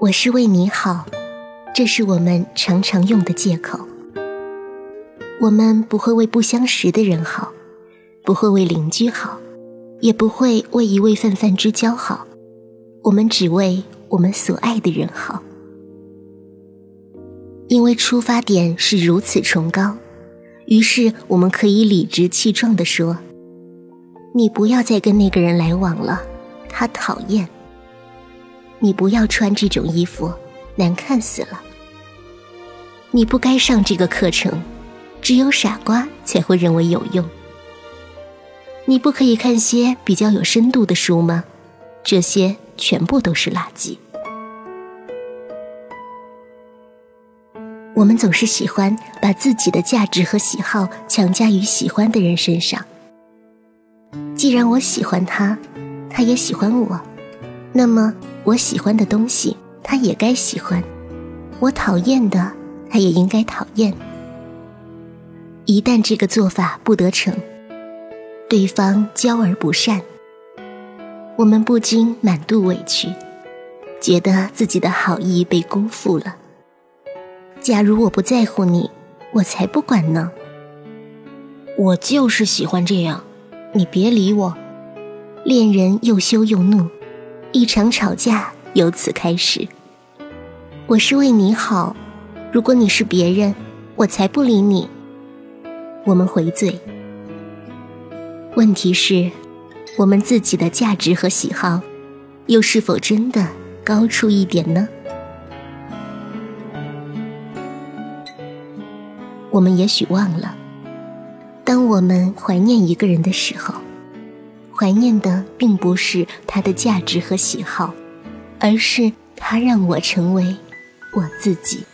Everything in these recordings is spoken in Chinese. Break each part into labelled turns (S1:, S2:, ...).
S1: 我是为你好，这是我们常常用的借口。我们不会为不相识的人好，不会为邻居好，也不会为一位泛泛之交好。我们只为我们所爱的人好，因为出发点是如此崇高，于是我们可以理直气壮地说：“你不要再跟那个人来往了，他讨厌。”你不要穿这种衣服，难看死了。你不该上这个课程，只有傻瓜才会认为有用。你不可以看些比较有深度的书吗？这些全部都是垃圾。我们总是喜欢把自己的价值和喜好强加于喜欢的人身上。既然我喜欢他，他也喜欢我，那么。我喜欢的东西，他也该喜欢；我讨厌的，他也应该讨厌。一旦这个做法不得逞，对方骄而不善，我们不禁满肚委屈，觉得自己的好意被辜负了。假如我不在乎你，我才不管呢。我就是喜欢这样，你别理我。恋人又羞又怒。一场吵架由此开始。我是为你好，如果你是别人，我才不理你。我们回嘴。问题是，我们自己的价值和喜好，又是否真的高出一点呢？我们也许忘了，当我们怀念一个人的时候。怀念的并不是它的价值和喜好，而是它让我成为我自己。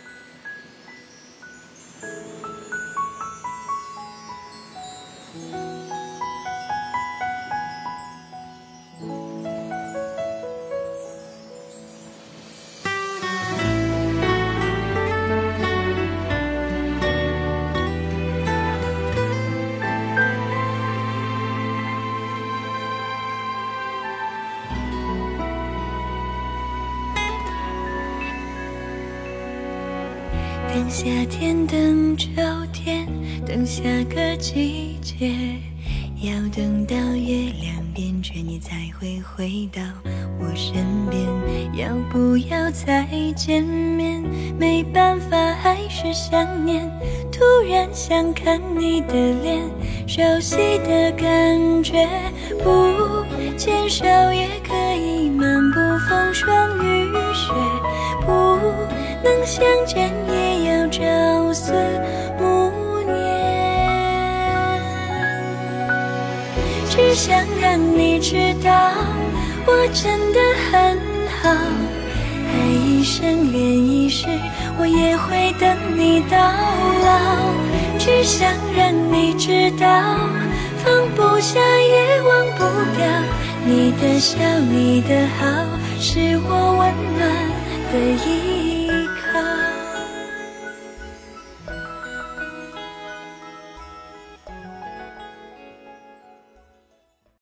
S2: 等夏天，等秋天，等下个季节，要等到月亮变缺，你才会回到我身边。要不要再见面？没办法，还是想念。突然想看你的脸，熟悉的感觉。不牵手也可以漫步风霜雨雪，不能相见只想让你知道，我真的很好。爱一生，恋一世，我也会等你到老。只想让你知道，放不下也忘不掉，你的笑，你的好，是我温暖的依靠。